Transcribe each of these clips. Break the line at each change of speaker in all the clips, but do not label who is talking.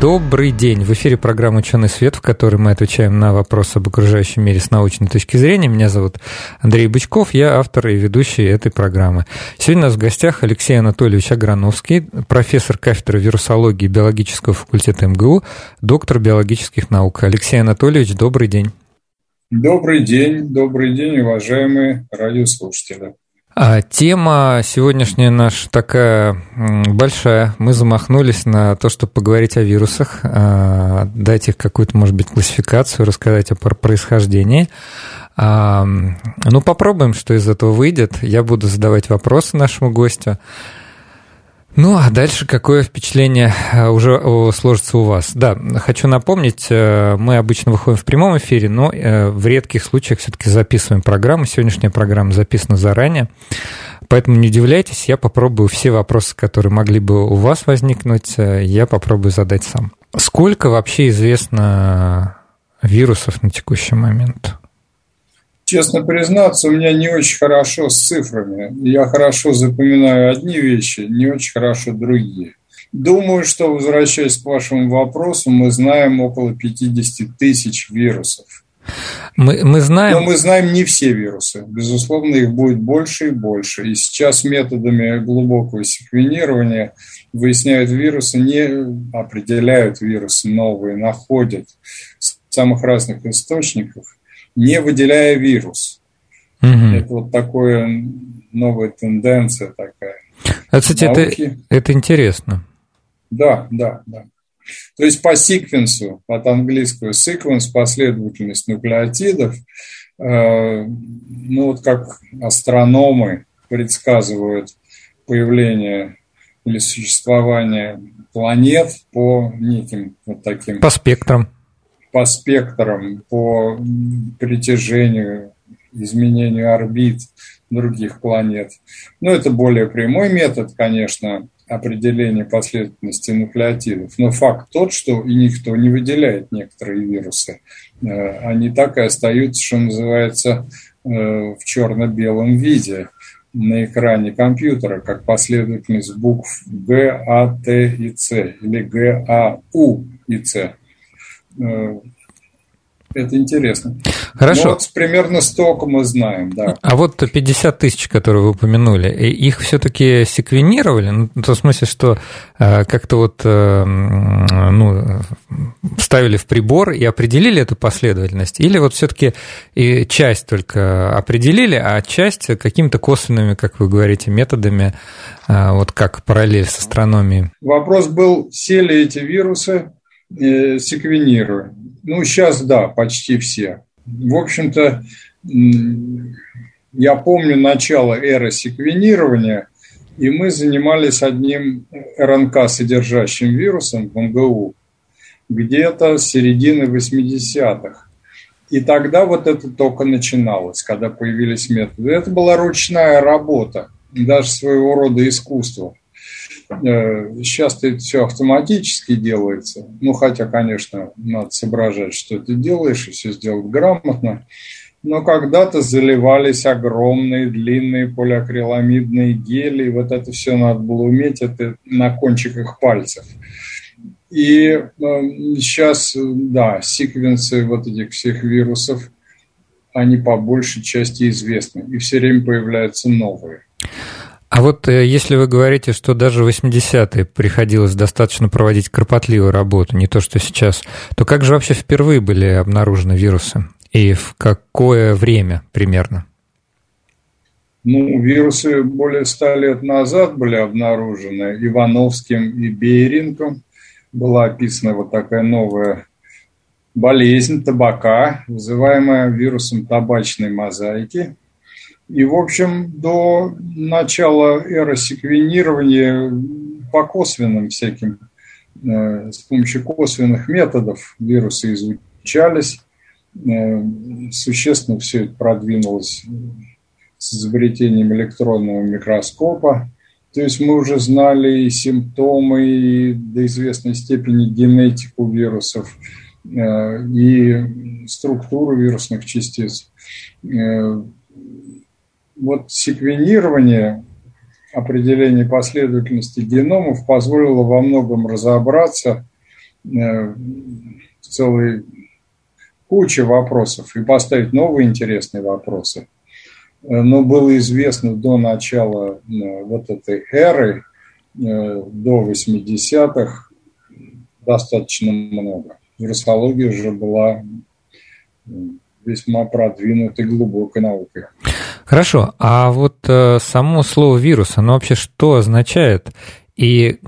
Добрый день! В эфире программа «Ученый свет», в которой мы отвечаем на вопросы об окружающем мире с научной точки зрения. Меня зовут Андрей Бычков, я автор и ведущий этой программы. Сегодня у нас в гостях Алексей Анатольевич Аграновский, профессор кафедры вирусологии биологического факультета МГУ, доктор биологических наук. Алексей Анатольевич, добрый день!
Добрый день, добрый день, уважаемые радиослушатели.
А тема сегодняшняя наша такая большая. Мы замахнулись на то, чтобы поговорить о вирусах, а, дать их какую-то, может быть, классификацию, рассказать о происхождении. А, ну, попробуем, что из этого выйдет. Я буду задавать вопросы нашему гостю. Ну, а дальше какое впечатление э, уже сложится у вас? Да, хочу напомнить, э, мы обычно выходим в прямом эфире, но э, в редких случаях все-таки записываем программу. Сегодняшняя программа записана заранее. Поэтому не удивляйтесь, я попробую все вопросы, которые могли бы у вас возникнуть, я попробую задать сам. Сколько вообще известно вирусов на текущий момент?
Честно признаться, у меня не очень хорошо с цифрами. Я хорошо запоминаю одни вещи, не очень хорошо другие. Думаю, что, возвращаясь к вашему вопросу, мы знаем около 50 тысяч вирусов.
Мы, мы знаем...
Но мы знаем не все вирусы. Безусловно, их будет больше и больше. И сейчас методами глубокого секвенирования выясняют вирусы, не определяют вирусы новые, находят самых разных источниках не выделяя вирус. Угу. Это вот такая новая тенденция такая.
А, кстати, это, это интересно.
Да, да, да. То есть по секвенсу, от английского sequence, последовательность нуклеотидов, э, ну вот как астрономы предсказывают появление или существование планет по неким вот таким...
По спектрам
по спектрам, по притяжению, изменению орбит других планет. Но это более прямой метод, конечно, определения последовательности нуклеотидов. Но факт тот, что и никто не выделяет некоторые вирусы. Э, они так и остаются, что называется, э, в черно-белом виде на экране компьютера, как последовательность букв Г, А, Т и С или Г, А, У и С. Э, это интересно.
Хорошо. Ну,
вот примерно столько мы знаем, да.
А вот 50 тысяч, которые вы упомянули, их все-таки секвенировали? Ну, в том смысле, что э, как-то вот э, ну, ставили в прибор и определили эту последовательность? Или вот все-таки и часть только определили, а часть какими-то косвенными, как вы говорите, методами, вот как параллель с астрономией?
Вопрос был, сели эти вирусы э, секвенируя. Ну, сейчас да, почти все. В общем-то, я помню начало эры секвенирования, и мы занимались одним РНК-содержащим вирусом в МГУ где-то с середины 80-х. И тогда вот это только начиналось, когда появились методы. Это была ручная работа, даже своего рода искусство – сейчас это все автоматически делается. Ну, хотя, конечно, надо соображать, что ты делаешь, и все сделать грамотно. Но когда-то заливались огромные длинные полиакриламидные гели, и вот это все надо было уметь, это на кончиках пальцев. И э, сейчас, да, секвенсы вот этих всех вирусов, они по большей части известны, и все время появляются новые.
А вот э, если вы говорите, что даже в 80-е приходилось достаточно проводить кропотливую работу, не то что сейчас, то как же вообще впервые были обнаружены вирусы? И в какое время примерно?
Ну, вирусы более ста лет назад были обнаружены Ивановским и Бейринком. Была описана вот такая новая болезнь табака, вызываемая вирусом табачной мозаики – и, в общем, до начала эры секвенирования по косвенным всяким, э, с помощью косвенных методов вирусы изучались. Существенно все это продвинулось с изобретением электронного микроскопа. То есть мы уже знали и симптомы, и до известной степени генетику вирусов, э, и структуру вирусных частиц. Вот секвенирование определение последовательности геномов позволило во многом разобраться э, в целой куче вопросов и поставить новые интересные вопросы. Э, но было известно до начала э, вот этой эры, до 80-х, достаточно много. Вирусология уже была весьма продвинутой глубокой наукой.
Хорошо, а вот э, само слово вирус, оно вообще что означает? И,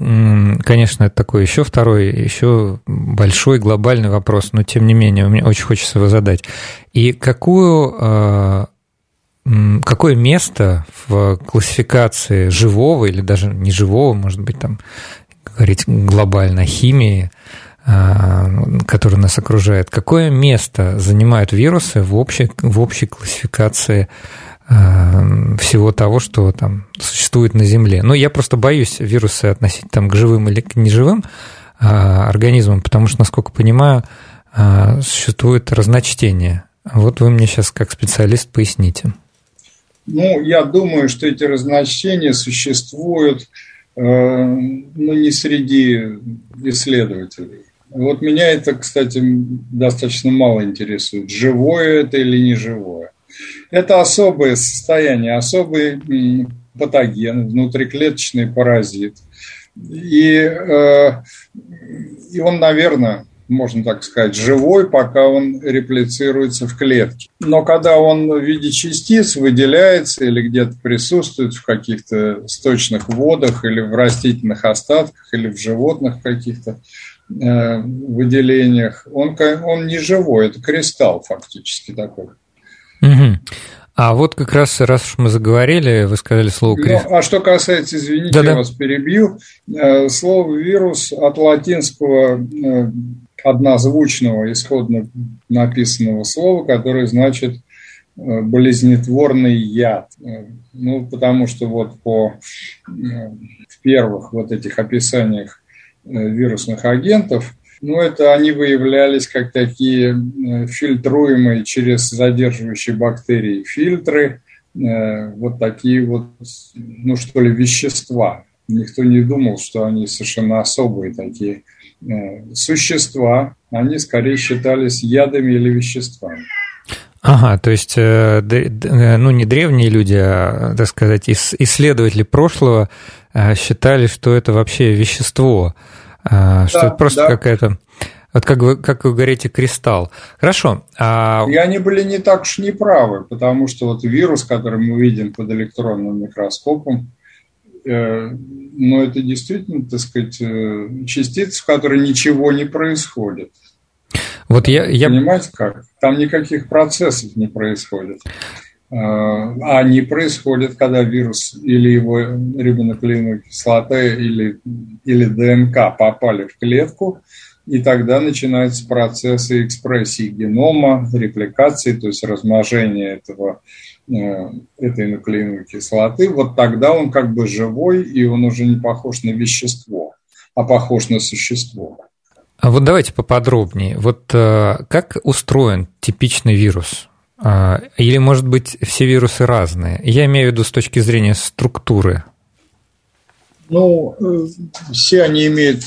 конечно, это такой еще второй, еще большой глобальный вопрос, но тем не менее, мне очень хочется его задать. И какую какое место в классификации живого или даже неживого, может быть, там говорить глобально химии, а, которая нас окружает, какое место занимают вирусы в общей, в общей классификации всего того, что там существует на Земле. Ну, я просто боюсь вирусы относить там к живым или к неживым а, организмам, потому что, насколько понимаю, существует разночтение. Вот вы мне сейчас как специалист поясните.
Ну, я думаю, что эти разночтения существуют э, ну, не среди исследователей. Вот меня это, кстати, достаточно мало интересует, живое это или не живое. Это особое состояние, особый патоген, внутриклеточный паразит. И, э, и он, наверное, можно так сказать, живой, пока он реплицируется в клетке. Но когда он в виде частиц выделяется или где-то присутствует в каких-то сточных водах или в растительных остатках или в животных каких-то э, выделениях, он, он не живой, это кристалл фактически такой.
Угу. А вот как раз, раз уж мы заговорили, вы сказали слово
кристалл. Ну, а что касается, извините, Да-да. я вас перебью, э, слово вирус от латинского э, однозвучного исходно написанного слова, которое значит э, болезнетворный яд. Ну, потому что вот по в первых вот этих описаниях вирусных агентов, ну, это они выявлялись как такие фильтруемые через задерживающие бактерии фильтры, вот такие вот, ну, что ли, вещества. Никто не думал, что они совершенно особые такие Э, существа, они скорее считались ядами или веществами.
Ага, то есть, э, э, ну, не древние люди, а, так сказать, исследователи прошлого считали, что это вообще вещество, да, что это просто да. какая-то... Вот как вы, как вы говорите, кристалл. Хорошо.
А... И они были не так уж неправы, потому что вот вирус, который мы видим под электронным микроскопом, Э, но это действительно, так сказать, э, частицы, в которой ничего не происходит. Вот я, я... Понимаете как? Там никаких процессов не происходит. А они происходят, когда вирус или его рибонуклеиновая кислота или, или ДНК попали в клетку, и тогда начинаются процессы экспрессии генома, репликации, то есть размножения этого Э, этой нуклеиновой кислоты, вот тогда он как бы живой, и он уже не похож на вещество, а похож на существо.
А вот давайте поподробнее. Вот э, как устроен типичный вирус? А, или, может быть, все вирусы разные? Я имею в виду с точки зрения структуры.
Ну, э, все они имеют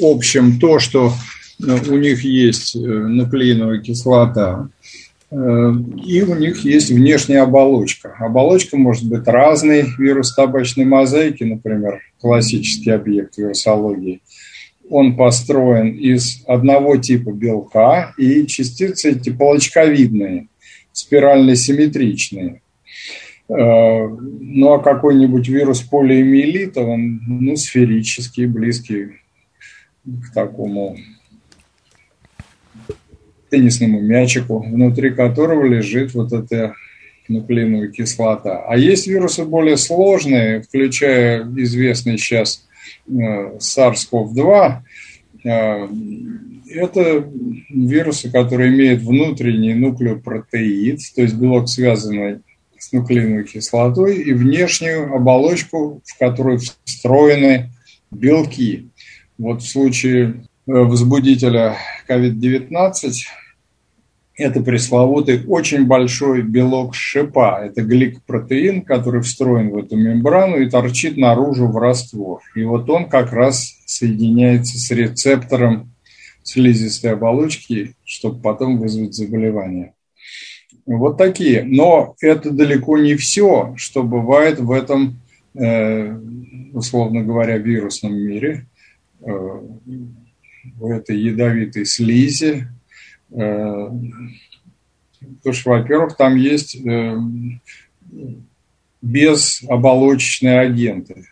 общим то, что у них есть нуклеиновая кислота, Э, и у них есть внешняя оболочка. Оболочка может быть разной. Вирус табачной мозаики, например, классический объект вирусологии, он построен из одного типа белка, и частицы эти полочковидные, спирально-симметричные. Э, ну а какой-нибудь вирус полиэмиелита, он ну, сферический, близкий к такому теннисному мячику, внутри которого лежит вот эта нуклеиновая кислота. А есть вирусы более сложные, включая известный сейчас э, SARS-CoV-2, Это вирусы, которые имеют внутренний нуклеопротеид, то есть белок, связанный с нуклеиновой кислотой, и внешнюю оболочку, в которую встроены белки. Вот в случае э, возбудителя COVID-19 это пресловутый очень большой белок шипа. Это гликопротеин, который встроен в эту мембрану и торчит наружу в раствор. И вот он как раз соединяется с рецептором слизистой оболочки, чтобы потом вызвать заболевание. Вот такие. Но это далеко не все, что бывает в этом, э, условно говоря, вирусном мире, э, в этой ядовитой слизи. Э, потому что, во-первых, там есть безоболочечные агенты,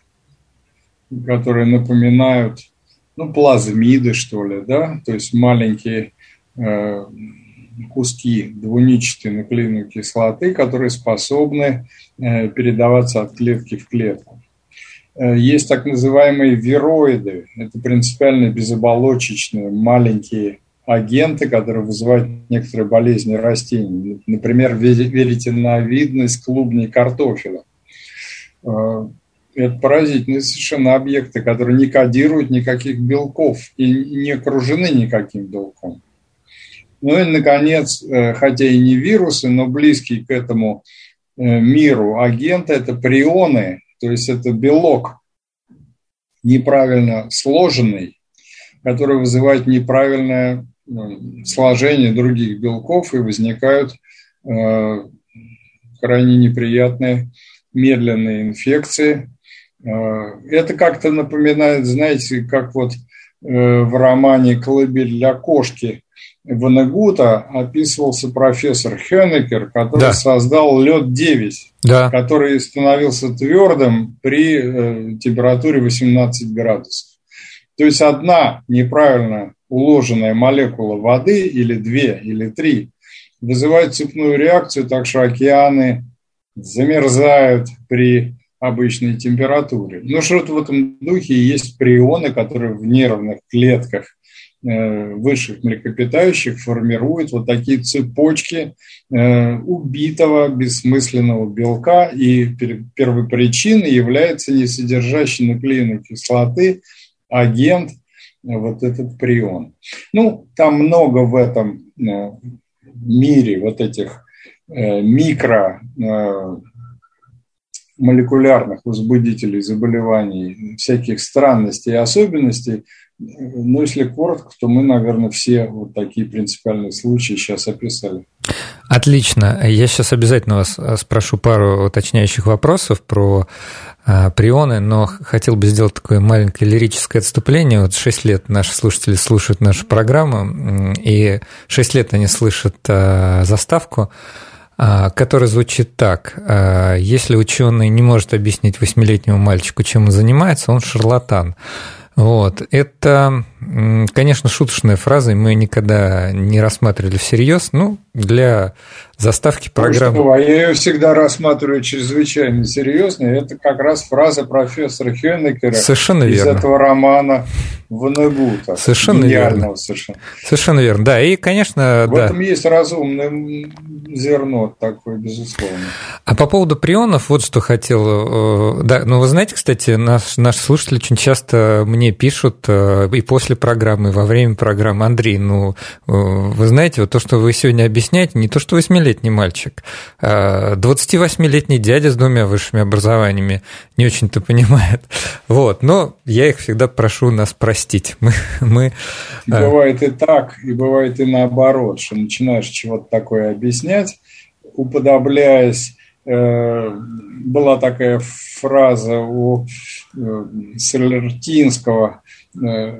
которые напоминают ну, плазмиды, что ли, да, то есть маленькие э, куски двуничатой нуклеиновой кислоты, которые способны э, передаваться от клетки в клетку. Э, есть так называемые вироиды, это принципиально безоболочечные маленькие агенты, которые вызывают некоторые болезни растений, например, веретеновидность клубней картофеля. Э, это поразительные совершенно объекты, которые не кодируют никаких белков и не окружены никаким белком. Ну и, наконец, э, хотя и не вирусы, но близкие к этому э, миру агенты – это прионы, то есть это белок неправильно сложенный, который вызывает неправильное ну, сложение других белков и возникают э, крайне неприятные медленные инфекции, Э, это как-то напоминает, знаете, как вот э, в романе «Колыбель для кошки» Ванегута описывался профессор Хенекер, который да. создал лед-9, да. который становился твердым при э, температуре 18 градусов. То есть одна неправильно уложенная молекула воды или две или три вызывает цепную реакцию, так что океаны замерзают при обычной температуре. Но что-то в этом духе есть прионы, которые в нервных клетках э, высших млекопитающих формируют вот такие цепочки э, убитого бессмысленного белка, и первой причиной является не содержащий нуклеиновой кислоты агент, э, вот этот прион. Ну, там много в этом мире вот этих микро молекулярных возбудителей заболеваний, всяких странностей и особенностей. Но если коротко, то мы, наверное, все вот такие принципиальные случаи сейчас описали.
Отлично. Я сейчас обязательно вас э, спрошу пару уточняющих вопросов про а, прионы, но хотел бы сделать такое маленькое лирическое отступление. Вот 6 лет наши слушатели слушают нашу программу, и 6 лет они слышат а, заставку а, который звучит так. А, если ученый не может объяснить восьмилетнему мальчику, чем он занимается, он шарлатан. Вот. Это, конечно, шуточная фраза, мы никогда не рассматривали всерьез. Ну, для заставки программы.
Ну, что, я ее всегда рассматриваю чрезвычайно серьезно. Это как раз фраза профессора Хеннекера
Совершенно
из
верно.
этого романа Ванегута.
Совершенно верно. Совершенно. совершенно верно. Да, и, конечно,
в
да.
этом есть разумное зерно такое, безусловно.
А по поводу прионов, вот что хотел. Э, да, ну вы знаете, кстати, наш, наши слушатели очень часто мне пишут э, и после программы, и во время программы. Андрей, ну, э, вы знаете, вот то, что вы сегодня объясняете, не то, что восьмилетний мальчик, а 28-летний дядя с двумя высшими образованиями не очень-то понимает. Вот, но я их всегда прошу нас простить. Мы, мы...
И бывает и так, и бывает и наоборот, что начинаешь чего-то такое объяснять, уподобляясь э, была такая фраза у э, Солертинского, э,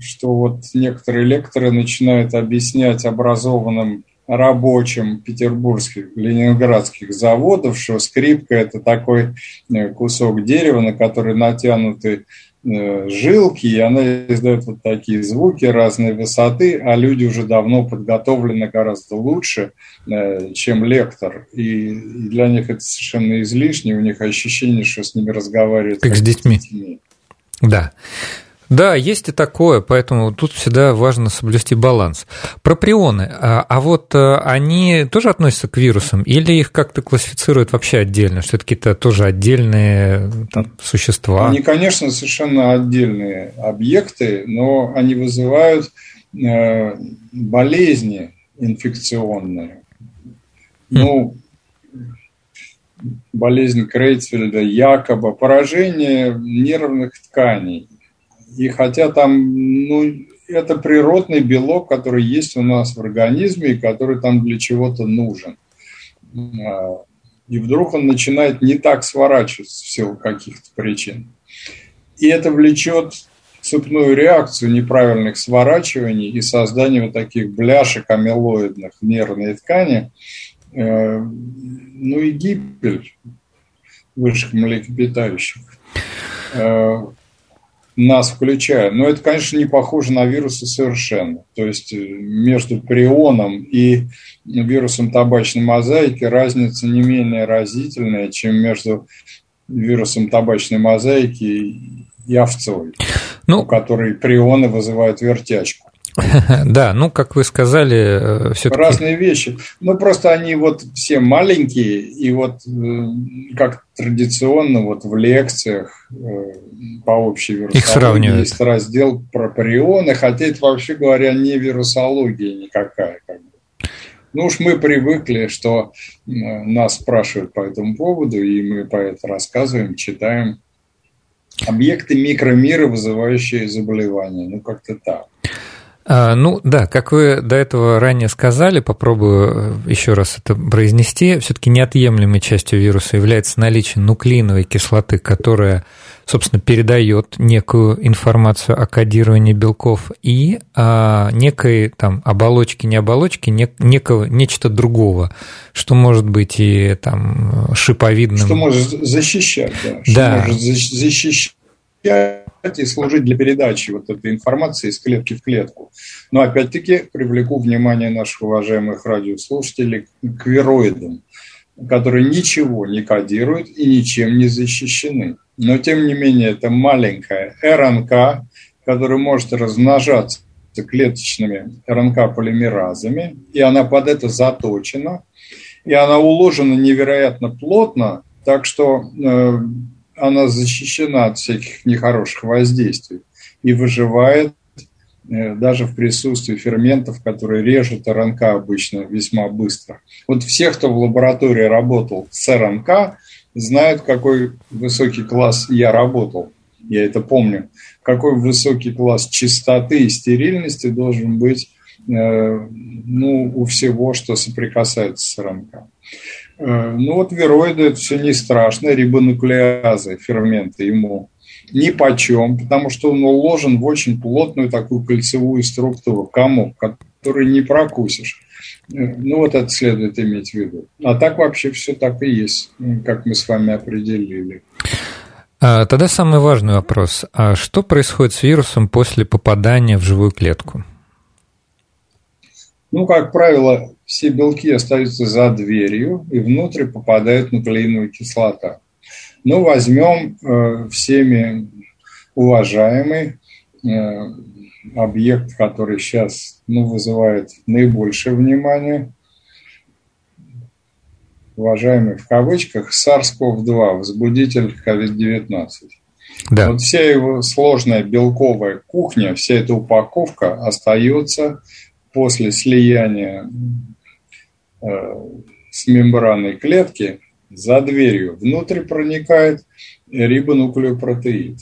что вот некоторые лекторы начинают объяснять образованным рабочим петербургских, ленинградских заводов, что скрипка – это такой э, кусок дерева, на который натянуты э, жилки, и она издает вот такие звуки разной высоты, а люди уже давно подготовлены гораздо лучше, э, чем лектор. И для них это совершенно излишне, у них ощущение, что с ними разговаривают
как, как с детьми. детьми. Да. Да, есть и такое, поэтому тут всегда важно соблюсти баланс. Про прионы. А, а вот э, они тоже относятся к вирусам или их как-то классифицируют вообще отдельно, что это какие-то тоже отдельные там, существа?
Они, конечно, совершенно отдельные объекты, но они вызывают э, болезни инфекционные. Ну, болезнь Крейцфельда, якобы поражение нервных тканей. И хотя там, ну, это природный белок, который есть у нас в организме и который там для чего-то нужен. А, и вдруг он начинает не так сворачиваться в силу каких-то причин. И это влечет цепную реакцию неправильных сворачиваний и создание вот таких бляшек амилоидных в нервной ткани, э, ну и гибель высших млекопитающих э, нас включая. Но это, конечно, не похоже на вирусы совершенно. То есть э, между прионом и вирусом табачной мозаики разница не менее разительная, чем между вирусом табачной мозаики и овцой, ну, у которой прионы вызывают вертячку.
Да, ну, как вы сказали, э, все
Разные вещи. Ну, просто они вот все маленькие, и вот э, как традиционно вот в лекциях э, по общей вирусологии Их сравнивают. есть раздел про прионы, хотя это, вообще говоря, не вирусология никакая. Как бы. Ну уж мы привыкли, что нас спрашивают по этому поводу, и мы по этому рассказываем, читаем. Объекты микромира, вызывающие заболевания. Ну, как-то так.
А, ну да, как вы до этого ранее сказали, попробую э, еще раз это произнести, все-таки неотъемлемой частью вируса является наличие нуклеиновой кислоты, которая, собственно, передает некую информацию о кодировании белков и а, некой там оболочки, не оболочки, не, некого, нечто другого, что может быть и там шиповидным.
Что может защищать, да. Что да. может защищать и служить для передачи вот этой информации из клетки в клетку. Но опять-таки привлеку внимание наших уважаемых радиослушателей к вироидам, которые ничего не кодируют и ничем не защищены. Но тем не менее это маленькая РНК, которая может размножаться клеточными РНК-полимеразами, и она под это заточена, и она уложена невероятно плотно, так что э, она защищена от всяких нехороших воздействий и выживает э, даже в присутствии ферментов, которые режут РНК обычно весьма быстро. Вот все, кто в лаборатории работал с РНК, знают, какой высокий класс я работал. Я это помню. Какой высокий класс чистоты и стерильности должен быть э, ну, у всего, что соприкасается с РНК. Э, ну вот вироиды это все не страшно, рибонуклеазы, ферменты ему ни почем, потому что он уложен в очень плотную такую кольцевую структуру, комок, который не прокусишь. Э, ну вот это следует иметь в виду. А так вообще все так и есть, как мы с вами определили.
А, тогда самый важный вопрос. А что происходит с вирусом после попадания в живую клетку?
Ну, как правило, все белки остаются за дверью, и внутрь попадает нуклеиновая кислота. Ну, возьмем э, всеми уважаемый э, объект, который сейчас ну, вызывает наибольшее внимание, уважаемый в кавычках, SARS-CoV-2, возбудитель COVID-19. Да. Вот вся его сложная белковая кухня, вся эта упаковка остается после слияния э, с мембраной клетки за дверью внутрь проникает рибонуклеопротеид.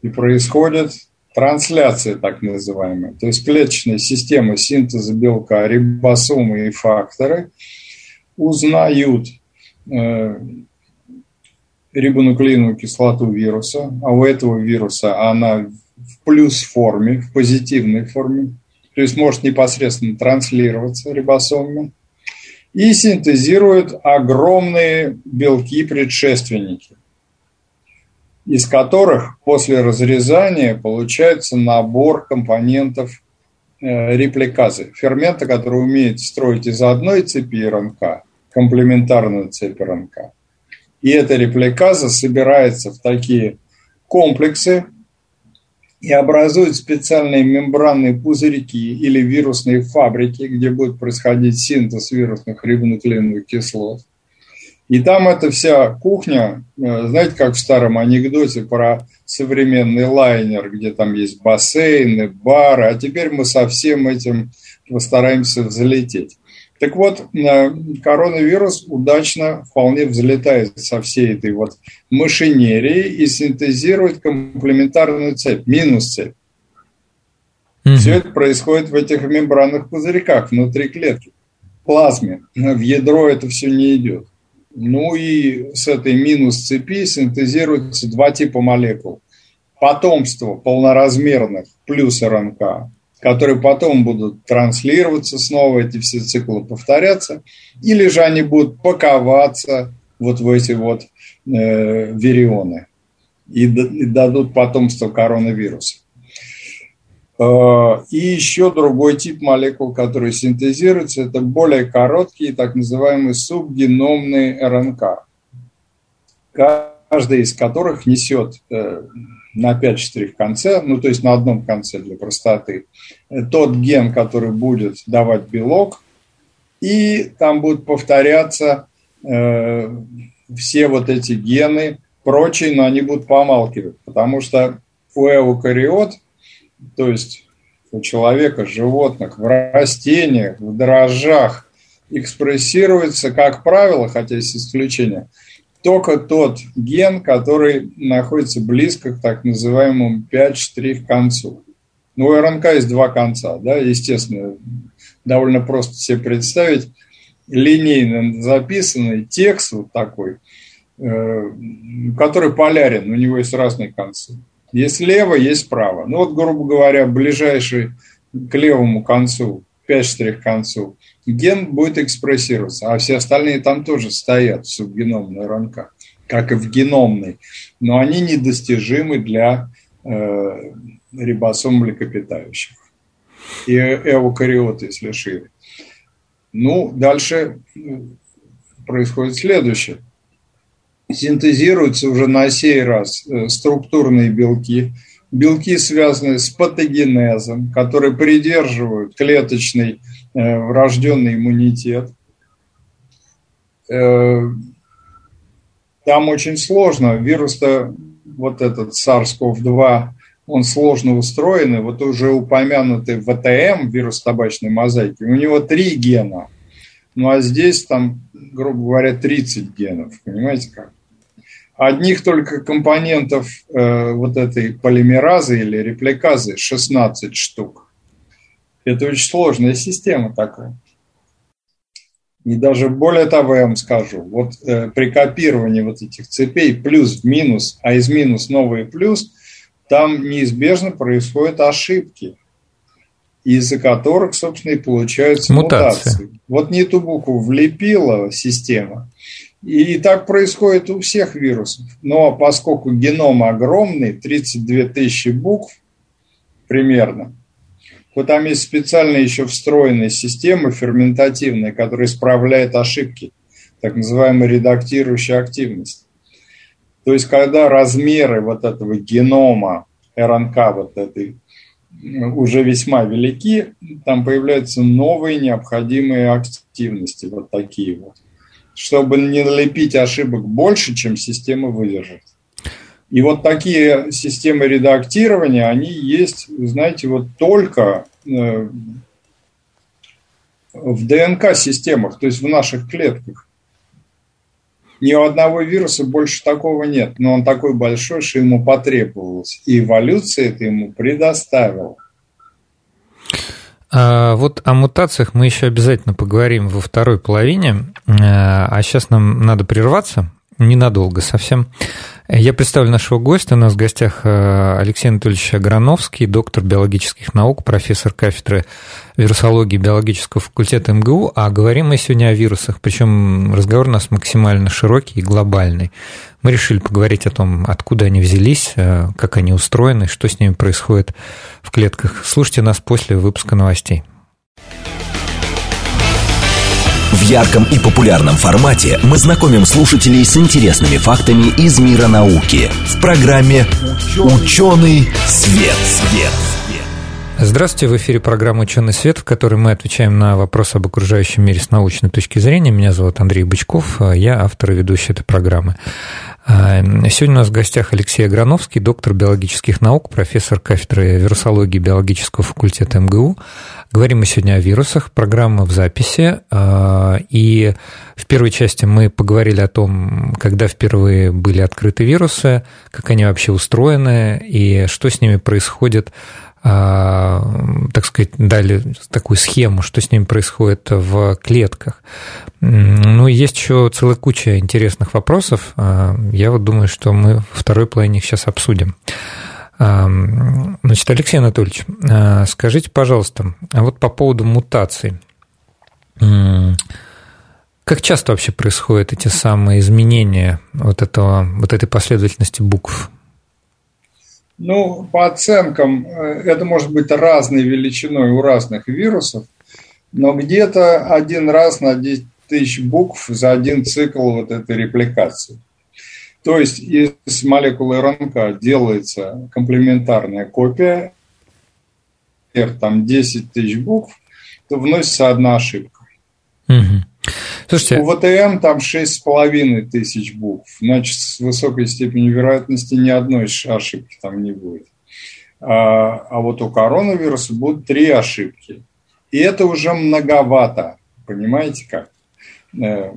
И происходит трансляция так называемая. То есть клеточная система синтеза белка, рибосомы и факторы узнают э, рибонуклеиновую кислоту вируса, а у этого вируса она в плюс форме, в позитивной форме, то есть может непосредственно транслироваться рибосомами, и синтезирует огромные белки-предшественники, из которых после разрезания получается набор компонентов э, репликазы, фермента, который умеет строить из одной цепи РНК комплементарную цепь РНК. И эта репликаза собирается в такие комплексы, и образуют специальные мембранные пузырьки или вирусные фабрики, где будет происходить синтез вирусных рибонуклеиновых кислот. И там эта вся кухня, э, знаете, как в старом анекдоте про современный лайнер, где там есть бассейны, бары, а теперь мы со всем этим постараемся взлететь. Так вот, коронавирус удачно вполне взлетает со всей этой вот машинерии и синтезирует комплементарную цепь, минус цепь. Mm-hmm. Все это происходит в этих мембранных пузырьках внутри клетки, плазме. В ядро это все не идет. Ну и с этой минус цепи синтезируются два типа молекул. Потомство полноразмерных плюс РНК которые потом будут транслироваться снова, эти все циклы повторяться, или же они будут паковаться вот в эти вот э, вирионы и, и дадут потомство коронавируса. Э, и еще другой тип молекул, который синтезируется, это более короткие, так называемые субгеномные РНК, каждый из которых несет э, на 5-4 в конце, ну то есть на одном конце для простоты, тот ген, который будет давать белок, и там будут повторяться э, все вот эти гены, прочие, но они будут помалкивать, потому что у эукариот, то есть у человека, животных, в растениях, в дрожжах экспрессируется, как правило, хотя есть исключения, только тот ген, который находится близко к так называемому 5-4 концу. Ну, у РНК есть два конца, да, естественно, довольно просто себе представить линейно записанный текст вот такой, э, который полярен, у него есть разные концы. Есть лево, есть право. Ну вот, грубо говоря, ближайший к левому концу, 5 к концу, ген будет экспрессироваться, а все остальные там тоже стоят в субгеномной РНК, как и в геномной, но они недостижимы для э, рибосом млекопитающих и эукариоты, если шире. Ну, дальше э, происходит следующее. Синтезируются уже на сей раз э, структурные белки, белки, связанные с патогенезом, которые придерживают клеточный Э, врожденный иммунитет. Э, там очень сложно. Вирус-то, вот этот SARS-CoV-2, он сложно устроенный. Вот уже упомянутый ВТМ, вирус табачной мозаики, у него три гена. Ну а здесь там, грубо говоря, 30 генов. Понимаете как? Одних только компонентов э, вот этой полимеразы или репликазы 16 штук. Это очень сложная система такая. И даже более того, я вам скажу, вот э, при копировании вот этих цепей плюс в минус, а из минус новый плюс, там неизбежно происходят ошибки, из-за которых, собственно, и получаются мутации. мутации. Вот не ту букву влепила система, и, так происходит у всех вирусов. Но поскольку геном огромный, 32 тысячи букв примерно – вот там есть специальная еще встроенная система ферментативная, которая исправляет ошибки, так называемая редактирующая активность. То есть, когда размеры вот этого генома РНК вот этой уже весьма велики, там появляются новые необходимые активности, вот такие вот, чтобы не налепить ошибок больше, чем система выдержит. И вот такие системы редактирования, они есть, знаете, вот только э, в ДНК-системах, то есть в наших клетках. Ни у одного вируса больше такого нет, но он такой большой, что ему потребовалось. И эволюция это ему предоставила.
А вот о мутациях мы еще обязательно поговорим во второй половине, а сейчас нам надо прерваться ненадолго совсем. Я представлю нашего гостя. У нас в гостях э, Алексей Анатольевич Аграновский, доктор биологических наук, профессор кафедры вирусологии биологического факультета МГУ. А говорим мы сегодня о вирусах, причем разговор у нас максимально широкий и глобальный. Мы решили поговорить о том, откуда они взялись, э, как они устроены, что с ними происходит в клетках. Слушайте нас после выпуска новостей.
В ярком и популярном формате мы знакомим слушателей с интересными фактами из мира науки в программе «Ученый свет». свет.
Здравствуйте, в эфире программа «Ученый свет», в которой мы отвечаем на вопросы об окружающем мире с научной точки зрения. Меня зовут Андрей Бычков, я автор и ведущий этой программы. А, сегодня у нас в гостях Алексей Аграновский, доктор биологических наук, профессор кафедры вирусологии биологического факультета МГУ. Говорим мы сегодня о вирусах, программа в записи. А, и в первой части мы поговорили о том, когда впервые были открыты вирусы, как они вообще устроены и что с ними происходит а, так сказать, дали такую схему, что с ними происходит в клетках. Ну, есть еще целая куча интересных вопросов. А, я вот думаю, что мы второй половине их сейчас обсудим. А, значит, Алексей Анатольевич, скажите, пожалуйста, а вот по поводу мутаций. Как часто вообще происходят эти самые изменения вот, этого, вот этой последовательности букв?
Ну, по оценкам, э, это может быть разной величиной у разных вирусов, но где-то один раз на 10 тысяч букв за один цикл вот этой репликации. То есть из молекулы РНК делается комплементарная копия, там 10 тысяч букв, то вносится одна ошибка. Угу. Слушайте... У ВТМ там 6,5 тысяч букв. Значит, с высокой степенью вероятности ни одной ошибки там не будет. А, а вот у коронавируса будут три ошибки. И это уже многовато. Понимаете как? Э,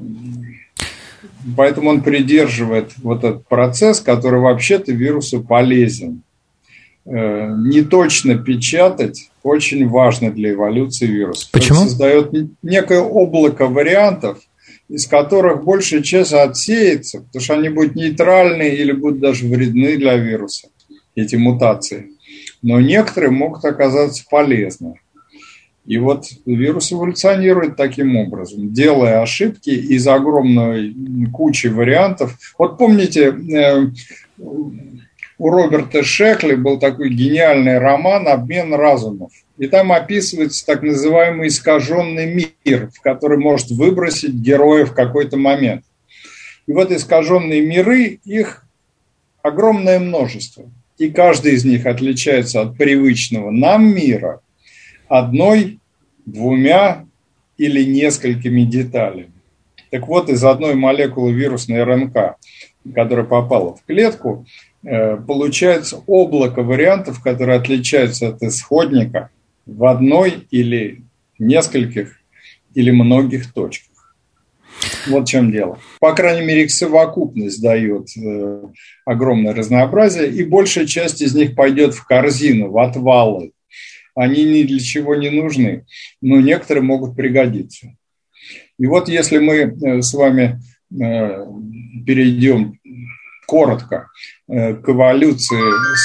поэтому он придерживает вот этот процесс, который вообще-то вирусу полезен. Э, не точно печатать очень важно для эволюции вируса.
Почему?
Он создает некое облако вариантов, из которых большая часть отсеется, потому что они будут нейтральны или будут даже вредны для вируса, эти мутации. Но некоторые могут оказаться полезны. И вот вирус эволюционирует таким образом, делая ошибки из огромной кучи вариантов. Вот помните, э, у Роберта Шекли был такой гениальный роман «Обмен разумов». И там описывается так называемый искаженный мир, в который может выбросить героя в какой-то момент. И вот искаженные миры, их огромное множество. И каждый из них отличается от привычного нам мира одной, двумя или несколькими деталями. Так вот, из одной молекулы вирусной РНК, которая попала в клетку, получается облако вариантов, которые отличаются от исходника в одной или нескольких или многих точках. Вот в чем дело. По крайней мере, их совокупность дает э, огромное разнообразие, и большая часть из них пойдет в корзину, в отвалы. Они ни для чего не нужны, но некоторые могут пригодиться. И вот если мы э, с вами перейдем коротко э, к эволюции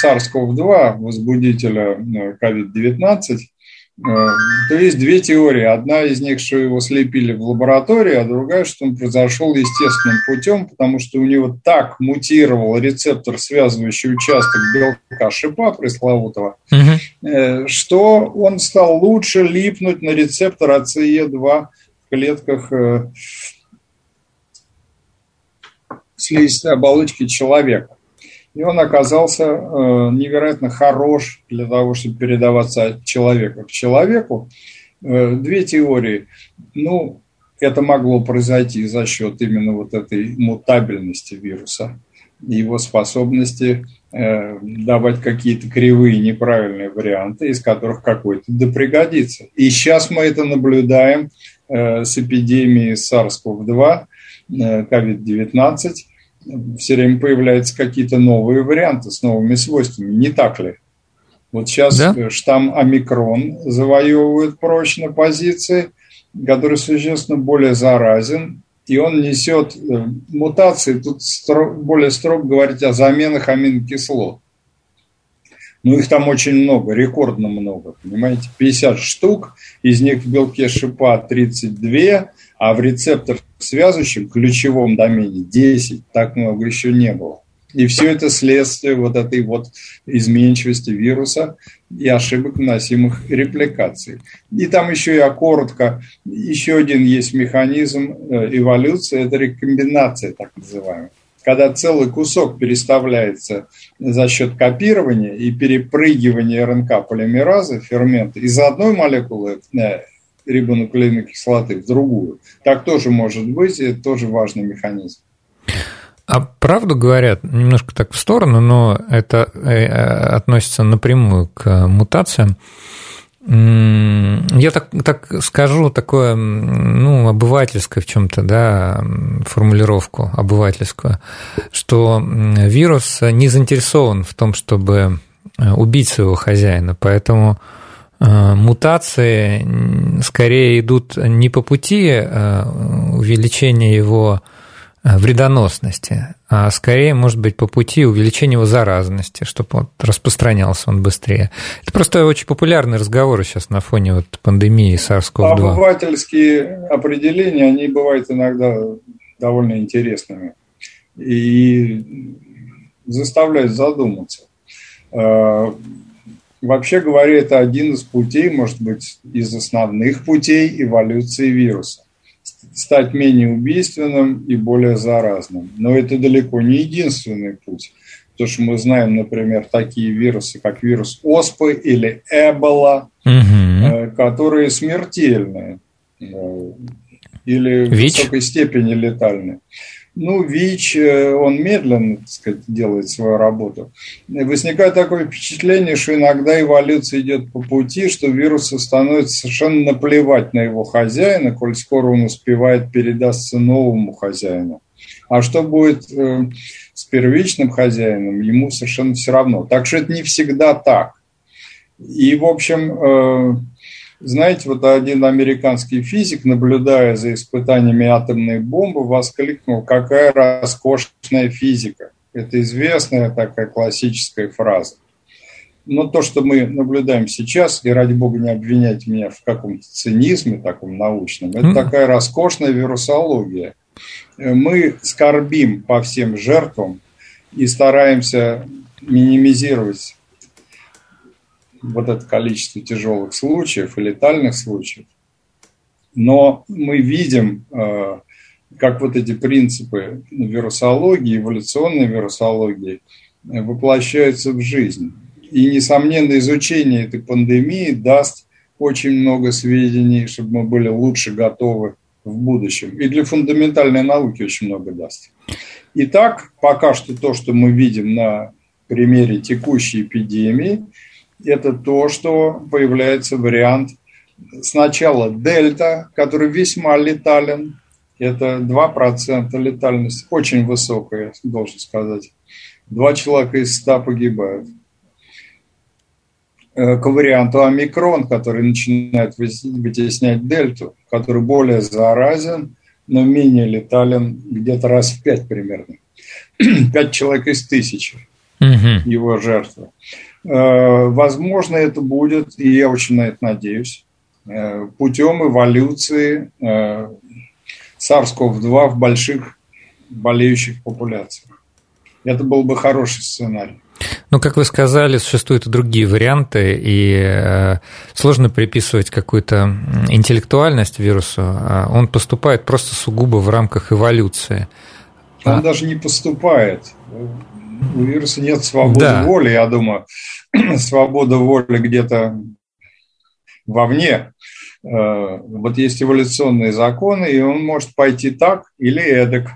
SARS-CoV-2, возбудителя COVID-19, э, э, то есть две теории. Одна из них, что его слепили в лаборатории, а другая, что он произошел естественным путем, потому что у него так мутировал рецептор, связывающий участок белка шипа пресловутого, угу. что он стал лучше липнуть на рецептор АЦЕ2 в клетках слизистой оболочки человека. И он оказался э, невероятно хорош для того, чтобы передаваться от человека к человеку. Э, две теории. Ну, это могло произойти за счет именно вот этой мутабельности вируса, его способности э, давать какие-то кривые неправильные варианты, из которых какой-то да пригодится. И сейчас мы это наблюдаем с эпидемией SARS-CoV-2, COVID-19, все время появляются какие-то новые варианты с новыми свойствами, не так ли? Вот сейчас да? Э, штамм омикрон завоевывает прочно позиции, который существенно более заразен, и он несет э, мутации, тут строго, более строго говорить о заменах аминокислот. Ну, их там очень много, рекордно много, понимаете, 50 штук, из них в белке шипа 32, а в рецептор связующем ключевом домене 10, так много еще не было. И все это следствие вот этой вот изменчивости вируса и ошибок, наносимых репликацией. И там еще я коротко, еще один есть механизм э, эволюции, это рекомбинация так называемая. Когда целый кусок переставляется за счет копирования и перепрыгивания РНК полимеразы, фермента, из одной молекулы э, рибонуклеиновой кислоты в другую. Так тоже может быть, это тоже важный механизм.
А правду говорят, немножко так в сторону, но это э, относится напрямую к мутациям. Я так, так скажу такое, ну, обывательское в чем-то, да, формулировку обывательскую, что вирус не заинтересован в том, чтобы убить своего хозяина, поэтому э, мутации скорее идут не по пути э, увеличения его Э, вредоносности, а скорее, может быть, по пути увеличения его заразности, чтобы вот распространялся он быстрее. Это просто очень популярный разговор сейчас на фоне вот пандемии SARS-CoV-2.
Обывательские определения, они бывают иногда довольно интересными и заставляют задуматься. Вообще говоря, это один из путей, может быть, из основных путей эволюции вируса стать менее убийственным и более заразным. Но это далеко не единственный путь. Потому что мы знаем, например, такие вирусы, как вирус ОСПы или Эбола, угу. которые смертельны э, или ВИЧ? в высокой степени летальны. Ну, ВИЧ, э, он медленно, так сказать, делает свою работу. возникает такое впечатление, что иногда эволюция идет по пути, что вирусу становится совершенно наплевать на его хозяина, коль скоро он успевает передастся новому хозяину. А что будет э, с первичным хозяином, ему совершенно все равно. Так что это не всегда так. И, в общем, э, знаете, вот один американский физик, наблюдая за испытаниями атомной бомбы, воскликнул, какая роскошная физика. Это известная такая классическая фраза. Но то, что мы наблюдаем сейчас, и ради бога не обвиняйте меня в каком-то цинизме таком научном, это такая роскошная вирусология. Мы скорбим по всем жертвам и стараемся минимизировать вот это количество тяжелых случаев и летальных случаев. Но мы видим, э, как вот эти принципы вирусологии, эволюционной вирусологии э, воплощаются в жизнь. И, несомненно, изучение этой пандемии даст очень много сведений, чтобы мы были лучше готовы в будущем. И для фундаментальной науки очень много даст. Итак, пока что то, что мы видим на примере текущей эпидемии – это то, что появляется вариант сначала дельта, который весьма летален, это 2% летальность, очень высокая, должен сказать. Два человека из ста погибают. Э, к варианту омикрон, который начинает вытеснять дельту, который более заразен, но менее летален где-то раз в пять примерно. Пять человек из тысячи угу. его жертвы. Э, возможно, это будет, и я очень на это надеюсь, э, путем эволюции э, SARS-CoV-2 в больших болеющих популяциях. Это был бы хороший сценарий.
Ну, как вы сказали, существуют и другие варианты, и сложно приписывать какую-то интеллектуальность вирусу. А он поступает просто сугубо в рамках эволюции.
Он а... даже не поступает у вируса нет свободы да. воли, я думаю. Свобода воли где-то вовне. Э, вот есть эволюционные законы, и он может пойти так или эдак.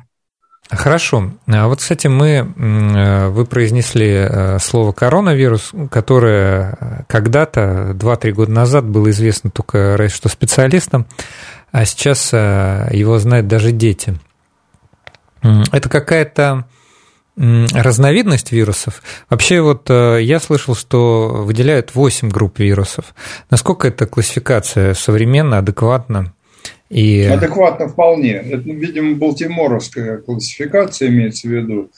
Хорошо. А вот, кстати, мы, э, вы произнесли э, слово коронавирус, которое когда-то, 2-3 года назад, было известно только что специалистам, а сейчас его знают даже дети. Это какая-то разновидность вирусов. Вообще вот э, я слышал, что выделяют 8 групп вирусов. Насколько эта классификация современна, адекватна?
И... Адекватно вполне. Это, видимо, балтиморовская классификация имеется в виду.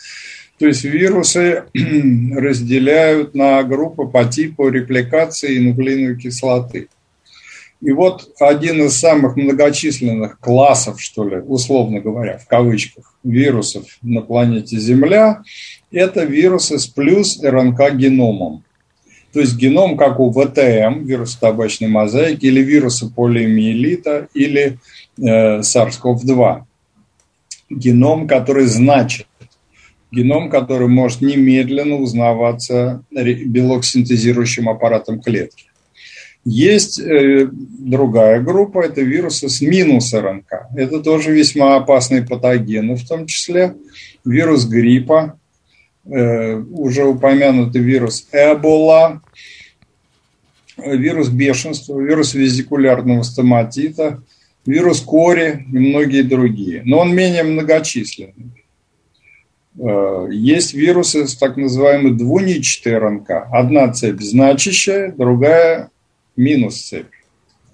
То есть вирусы разделяют на группы по типу репликации нуклеиновой кислоты. И вот один из самых многочисленных классов, что ли, условно говоря, в кавычках, вирусов на планете Земля Это вирусы с плюс РНК-геномом. То есть геном, как у ВТМ, вирус табачной мозаики, или вируса полиомиелита, или э, SARS-CoV-2. Геном, который значит, геном, который может немедленно узнаваться белок синтезирующим аппаратом клетки. Есть э, другая группа, это вирусы с минус РНК. Это тоже весьма опасные патогены, в том числе вирус гриппа, э, уже упомянутый вирус Эбола, вирус бешенства, вирус визикулярного стоматита, вирус кори и многие другие. Но он менее многочисленный. Э, есть вирусы с так называемой двуничатой РНК. Одна цепь значащая, другая минус цепь.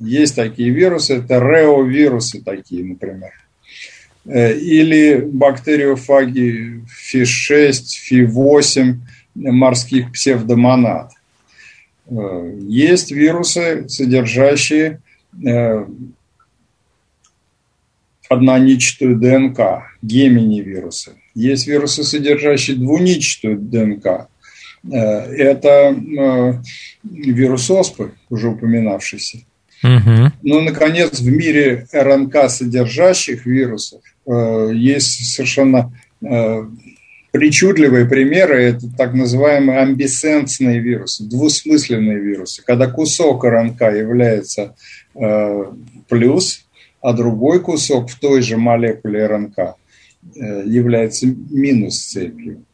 Есть такие вирусы, это реовирусы такие, например. Э, или бактериофаги FI6, FI8, морских псевдомонад. Э, есть вирусы, содержащие э, одноничатую ДНК, гемини вирусы. Есть вирусы, содержащие двуничатую ДНК, это э, вирус оспы, уже упоминавшийся. Угу. Ну, наконец, в мире РНК содержащих вирусов э, есть совершенно причудливые примеры. Это так называемые амбисенсные вирусы, двусмысленные вирусы, когда кусок РНК является плюс, а другой кусок в той же молекуле РНК является минус цепью.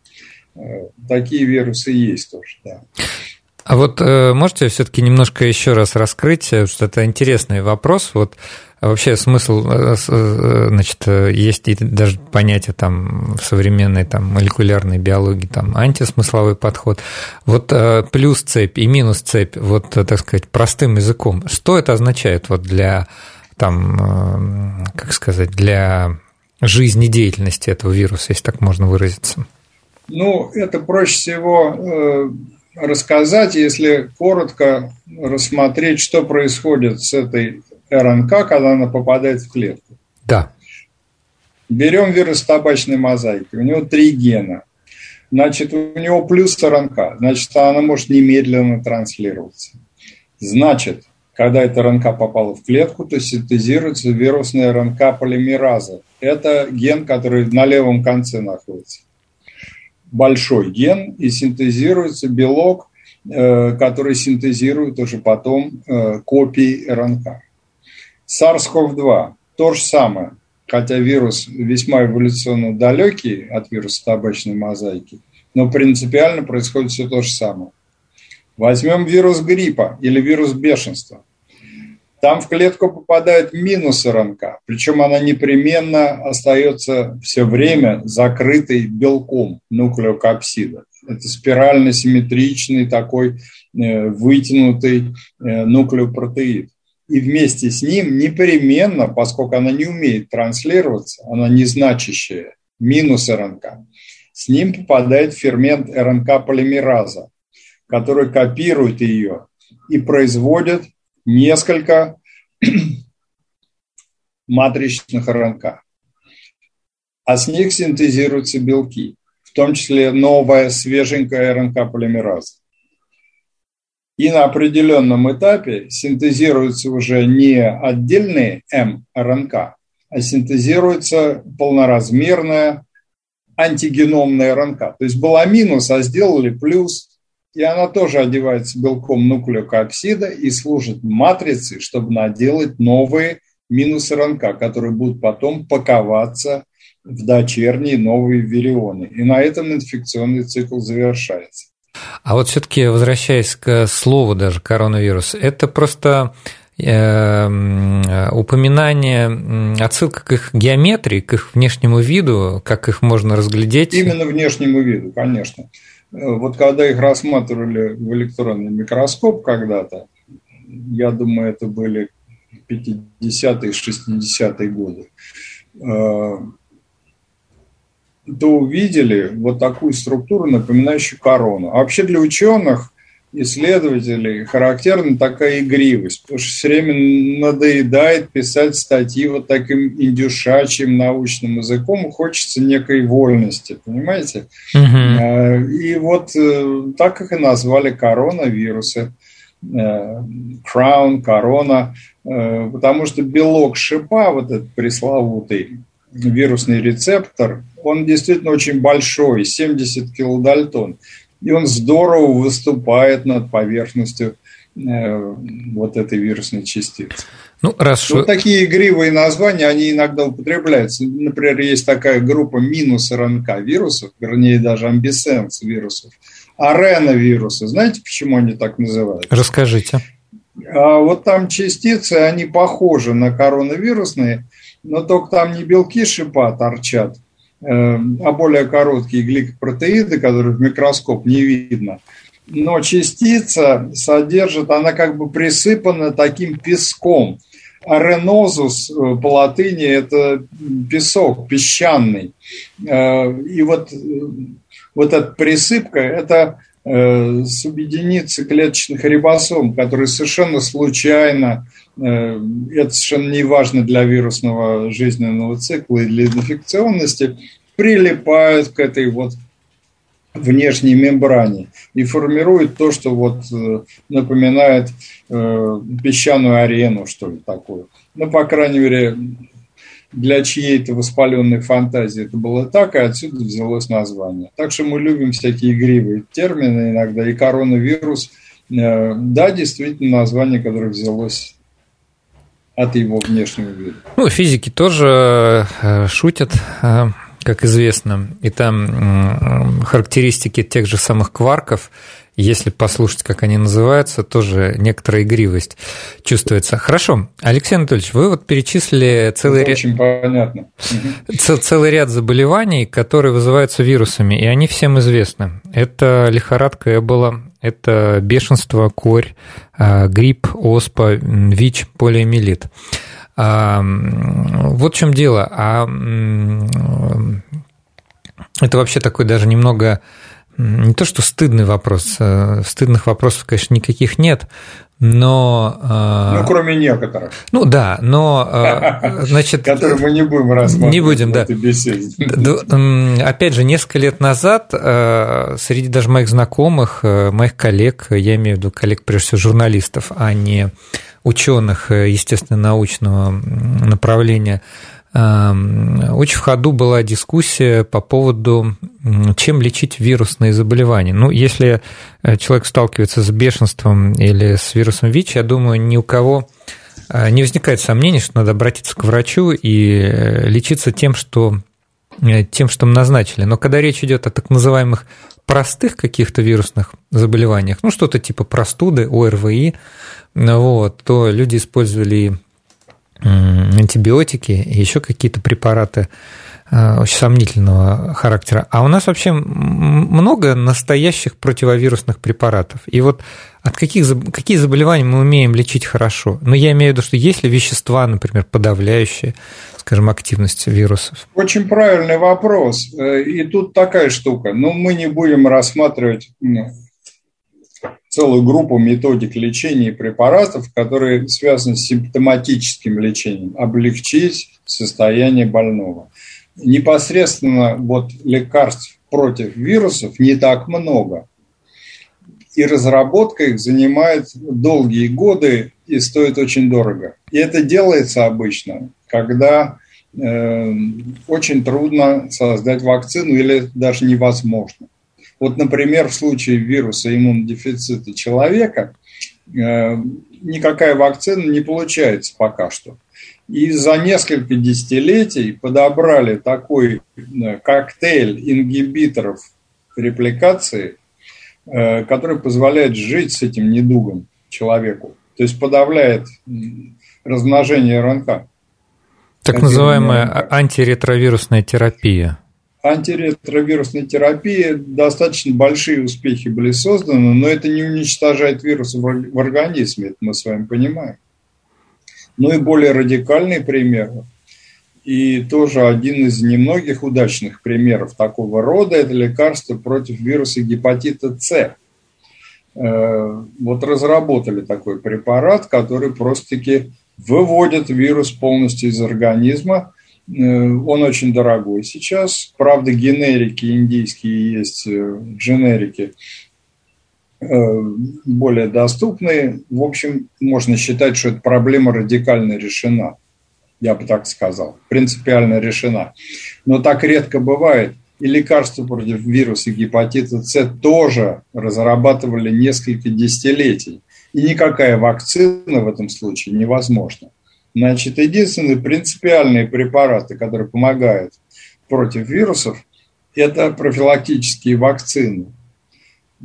Э, такие вирусы есть тоже, да.
А вот э, можете все-таки немножко еще раз раскрыть, э, что это интересный вопрос. Вот вообще смысл, значит, есть даже понятие там в современной там молекулярной биологии, там антисмысловой подход. Вот плюс цепь и минус цепь, вот, так сказать, простым языком, что это означает вот для там, как сказать, для жизнедеятельности этого вируса, если так можно выразиться?
Ну, это проще всего э, рассказать, если коротко рассмотреть, что происходит с этой РНК, когда она попадает в клетку.
Да.
Берем вирус табачной мозаики. У него три гена. Значит, у него плюс РНК. Значит, она может немедленно транслироваться. Значит, когда эта РНК попала в клетку, то синтезируется вирусная РНК полимераза. Это ген, который на левом конце находится большой ген и синтезируется белок, э, который синтезирует уже потом э, копии РНК. SARS-CoV-2 то же самое, хотя вирус весьма эволюционно далекий от вируса табачной мозаики, но принципиально происходит все то же самое. Возьмем вирус гриппа или вирус бешенства. Там в клетку попадает минус РНК, причем она непременно остается все время закрытой белком нуклеокапсида. Это спирально-симметричный такой э, вытянутый э, нуклеопротеид. И вместе с ним непременно, поскольку она не умеет транслироваться, она незначащая, минус РНК, с ним попадает фермент РНК-полимераза, который копирует ее и производит несколько матричных РНК. А с них синтезируются белки, в том числе новая свеженькая РНК-полимераза. И на определенном этапе синтезируются уже не отдельные мРНК, а синтезируется полноразмерная антигеномная РНК. То есть была минус, а сделали плюс, и она тоже одевается белком нуклеокапсида и служит матрицей, чтобы наделать новые минус РНК, которые будут потом паковаться в дочерние новые вирионы. И на этом инфекционный цикл завершается.
А вот все-таки возвращаясь к слову даже коронавирус, это просто э, упоминание, отсылка к их геометрии, к их внешнему виду, как их можно разглядеть?
Именно внешнему виду, конечно. Вот когда их рассматривали в электронный микроскоп когда-то, я думаю, это были 50-е, 60-е годы, э, то увидели вот такую структуру, напоминающую корону. А вообще для ученых исследователей характерна такая игривость, потому что все время надоедает писать статьи вот таким индюшачьим научным языком, хочется некой вольности, понимаете? Угу. И вот э, так их и назвали коронавирусы. Краун, корона, потому что белок шипа, вот этот пресловутый вирусный рецептор, он действительно очень большой, 70 килодальтон и он здорово выступает над поверхностью э, вот этой вирусной частицы. Ну, раз вот такие игривые названия, они иногда употребляются. Например, есть такая группа минус РНК вирусов, вернее, даже амбисенс вирусов, ареновирусы. Знаете, почему они так называют?
Расскажите.
А вот там частицы, они похожи на коронавирусные, но только там не белки шипа торчат, а более короткие гликопротеиды, которые в микроскоп не видно. Но частица содержит, она как бы присыпана таким песком. Аренозус э, по латыни – это песок, песчаный. Э, и вот, э, вот эта присыпка – это субъединицы клеточных рибосом, которые совершенно случайно Э, это совершенно не важно для вирусного жизненного цикла и для инфекционности, прилипают к этой вот внешней мембране и формируют то, что вот э, напоминает э, песчаную арену, что ли, такую. Ну, по крайней мере, для чьей-то воспаленной фантазии это было так, и отсюда взялось название. Так что мы любим всякие игривые термины иногда, и коронавирус, да, действительно, название, которое взялось от его внешнего вида.
Ну, физики тоже э, шутят, э, как известно, и там характеристики тех же самых кварков, если послушать, как они называются, тоже некоторая игривость чувствуется. Хорошо, Алексей Анатольевич, вы вот перечислили целый ряд...
Очень понятно.
Целый ряд заболеваний, которые вызываются вирусами, и они всем известны. Это лихорадка Эбола, это бешенство, корь, а, грипп, оспа, ВИЧ, полиомиелит. А, вот в чем дело. А это вообще такой даже немного не то что стыдный вопрос, э, стыдных вопросов, конечно, никаких нет, но...
Э, ну, кроме некоторых.
Ну, да, но,
э, значит... Которые мы не будем рассматривать
Не будем, да. Опять же, несколько лет назад среди даже моих знакомых, моих коллег, я имею в виду коллег, прежде всего, журналистов, а не ученых, естественно, научного направления, очень в ходу была дискуссия по поводу, чем лечить вирусные заболевания. Ну, если э, человек сталкивается с бешенством или с вирусом ВИЧ, я думаю, ни у кого э, не возникает сомнений, что надо обратиться к врачу и э, лечиться тем, что, тем, что назначили. Но когда речь идет о так называемых простых каких-то вирусных заболеваниях, ну, что-то типа простуды, ОРВИ, вот, то люди использовали антибиотики и еще какие-то препараты э, очень сомнительного характера. А у нас вообще много настоящих противовирусных препаратов. И вот от каких, какие заболевания мы умеем лечить хорошо? Ну, я имею в виду, что есть ли вещества, например, подавляющие, скажем, активность вирусов?
Очень правильный вопрос. Э, и тут такая штука. Но ну, мы не будем рассматривать целую группу методик лечения и препаратов, которые связаны с симптоматическим лечением, облегчить состояние больного. Непосредственно вот лекарств против вирусов не так много. И разработка их занимает долгие годы и стоит очень дорого. И это делается обычно, когда э, очень трудно создать вакцину или даже невозможно. Вот, например, в случае вируса иммунодефицита человека э, никакая вакцина не получается пока что. И за несколько десятилетий подобрали такой э, коктейль ингибиторов репликации, э, который позволяет жить с этим недугом человеку. То есть подавляет размножение РНК.
Так называемая антиретровирусная терапия
антиретровирусной терапии достаточно большие успехи были созданы, но это не уничтожает вирус в организме, это мы с вами понимаем. Ну и более радикальный пример, и тоже один из немногих удачных примеров такого рода, это лекарство против вируса гепатита С. вот разработали такой препарат, который просто-таки выводит вирус полностью из организма. Он очень дорогой сейчас. Правда, генерики индийские есть, дженерики более доступные. В общем, можно считать, что эта проблема радикально решена я бы так сказал, принципиально решена. Но так редко бывает. И лекарства против вируса гепатита С тоже разрабатывали несколько десятилетий. И никакая вакцина в этом случае невозможна. Значит, единственные принципиальные препараты, которые помогают против вирусов, это профилактические вакцины,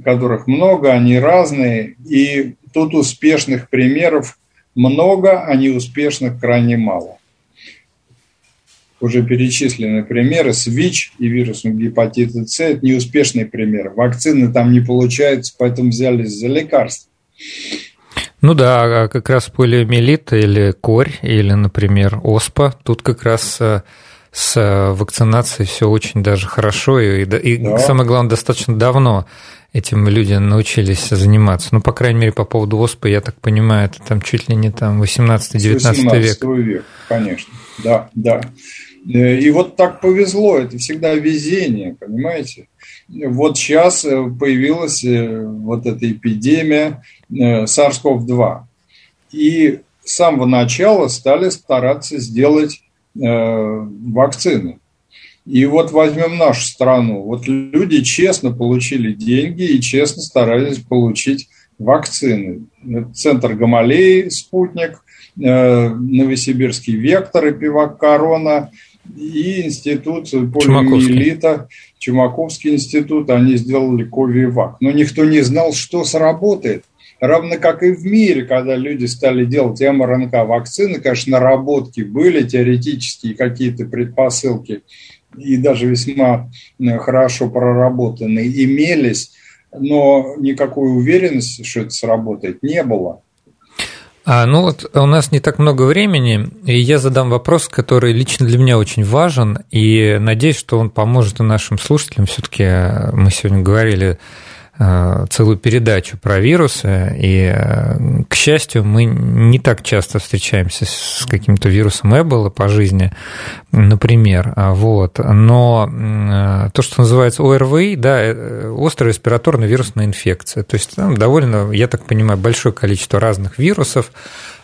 которых много, они разные, и тут успешных примеров много, а неуспешных крайне мало уже перечислены примеры с ВИЧ и вирусом гепатита С. Это неуспешный пример. Вакцины там не получаются, поэтому взялись за лекарства.
Ну да, а как раз полиомиелит или корь, или, например, оспа, тут как раз э, с вакцинацией все очень даже хорошо, и, и да. самое главное, достаточно давно этим люди научились заниматься. Ну, по крайней мере, по поводу оспы, я так понимаю, это там чуть ли не там 18-19 век.
век, конечно, да, да. Э, и вот так повезло, это всегда везение, понимаете? Вот сейчас э, появилась э, вот эта эпидемия SARS-CoV-2. И с самого начала стали стараться сделать вакцины. И вот возьмем нашу страну. Вот люди честно получили деньги и честно старались получить вакцины. Центр Гамалеи, спутник, Новосибирский вектор и пивак Корона – и институт полиомиелита, Чумаковский институт, они сделали Ковивак. Но никто не знал, что сработает. Равно как и в мире, когда люди стали делать МРНК-вакцины, конечно, наработки были, теоретические какие-то предпосылки, и даже весьма э, хорошо проработанные имелись, но никакой уверенности, что это сработает, не было.
А, ну вот у нас не так много времени, и я задам вопрос, который лично для меня очень важен, и надеюсь, что он поможет и нашим слушателям. Все-таки э, мы сегодня говорили целую передачу про вирусы, и, э, к счастью, мы не так часто встречаемся с каким-то вирусом Эбола по жизни, например, а, вот. но э, то, что называется ОРВИ, да, острая респираторная вирусная инфекция, то есть там довольно, я так понимаю, большое количество разных вирусов,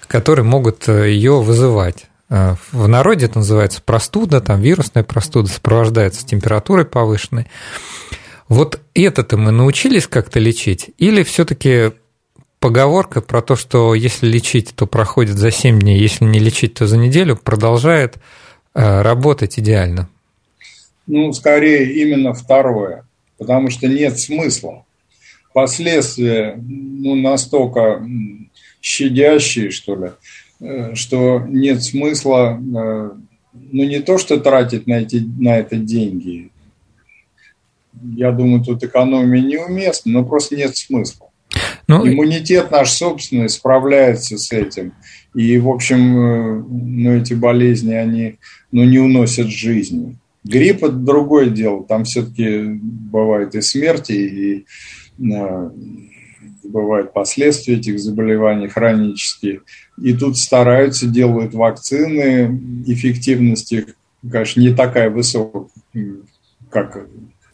которые могут ее вызывать. В народе это называется простуда, там вирусная простуда сопровождается температурой повышенной. Вот это-то мы научились как-то лечить? Или все-таки поговорка про то, что если лечить, то проходит за 7 дней, если не лечить, то за неделю, продолжает э, работать идеально?
Ну, скорее именно второе, потому что нет смысла. Последствия ну, настолько щадящие, что ли, э, что нет смысла, э, ну, не то, что тратить на, эти, на это деньги, я думаю, тут экономия неуместна, но просто нет смысла. Ну, Иммунитет наш собственный справляется с этим. И, в общем, э, ну, эти болезни, они ну, не уносят жизни. Грипп – это другое дело. Там все-таки бывают и смерти, и э, бывают последствия этих заболеваний хронические. И тут стараются, делают вакцины. Эффективность их, конечно, не такая высокая, как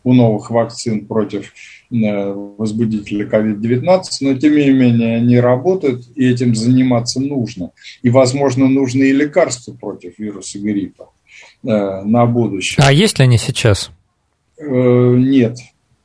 у новых вакцин против э, возбудителя COVID-19, но тем не менее они работают, и этим заниматься нужно. И, возможно, нужны и лекарства против вируса гриппа э, на будущее.
А есть ли они сейчас?
Э, нет,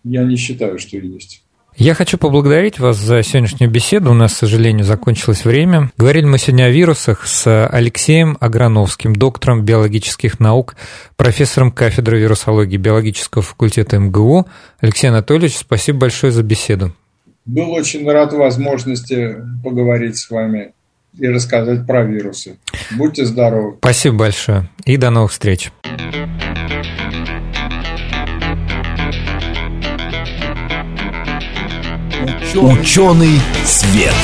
я не считаю, что есть.
Я хочу поблагодарить вас за сегодняшнюю беседу. У нас, к сожалению, закончилось время. Говорили мы сегодня о вирусах с Алексеем Аграновским, доктором биологических наук, профессором кафедры вирусологии биологического факультета МГУ. Алексей Анатольевич, спасибо большое за беседу.
Был очень рад возможности поговорить с вами и рассказать про вирусы. Будьте здоровы.
Спасибо большое и до новых встреч.
Ученый свет.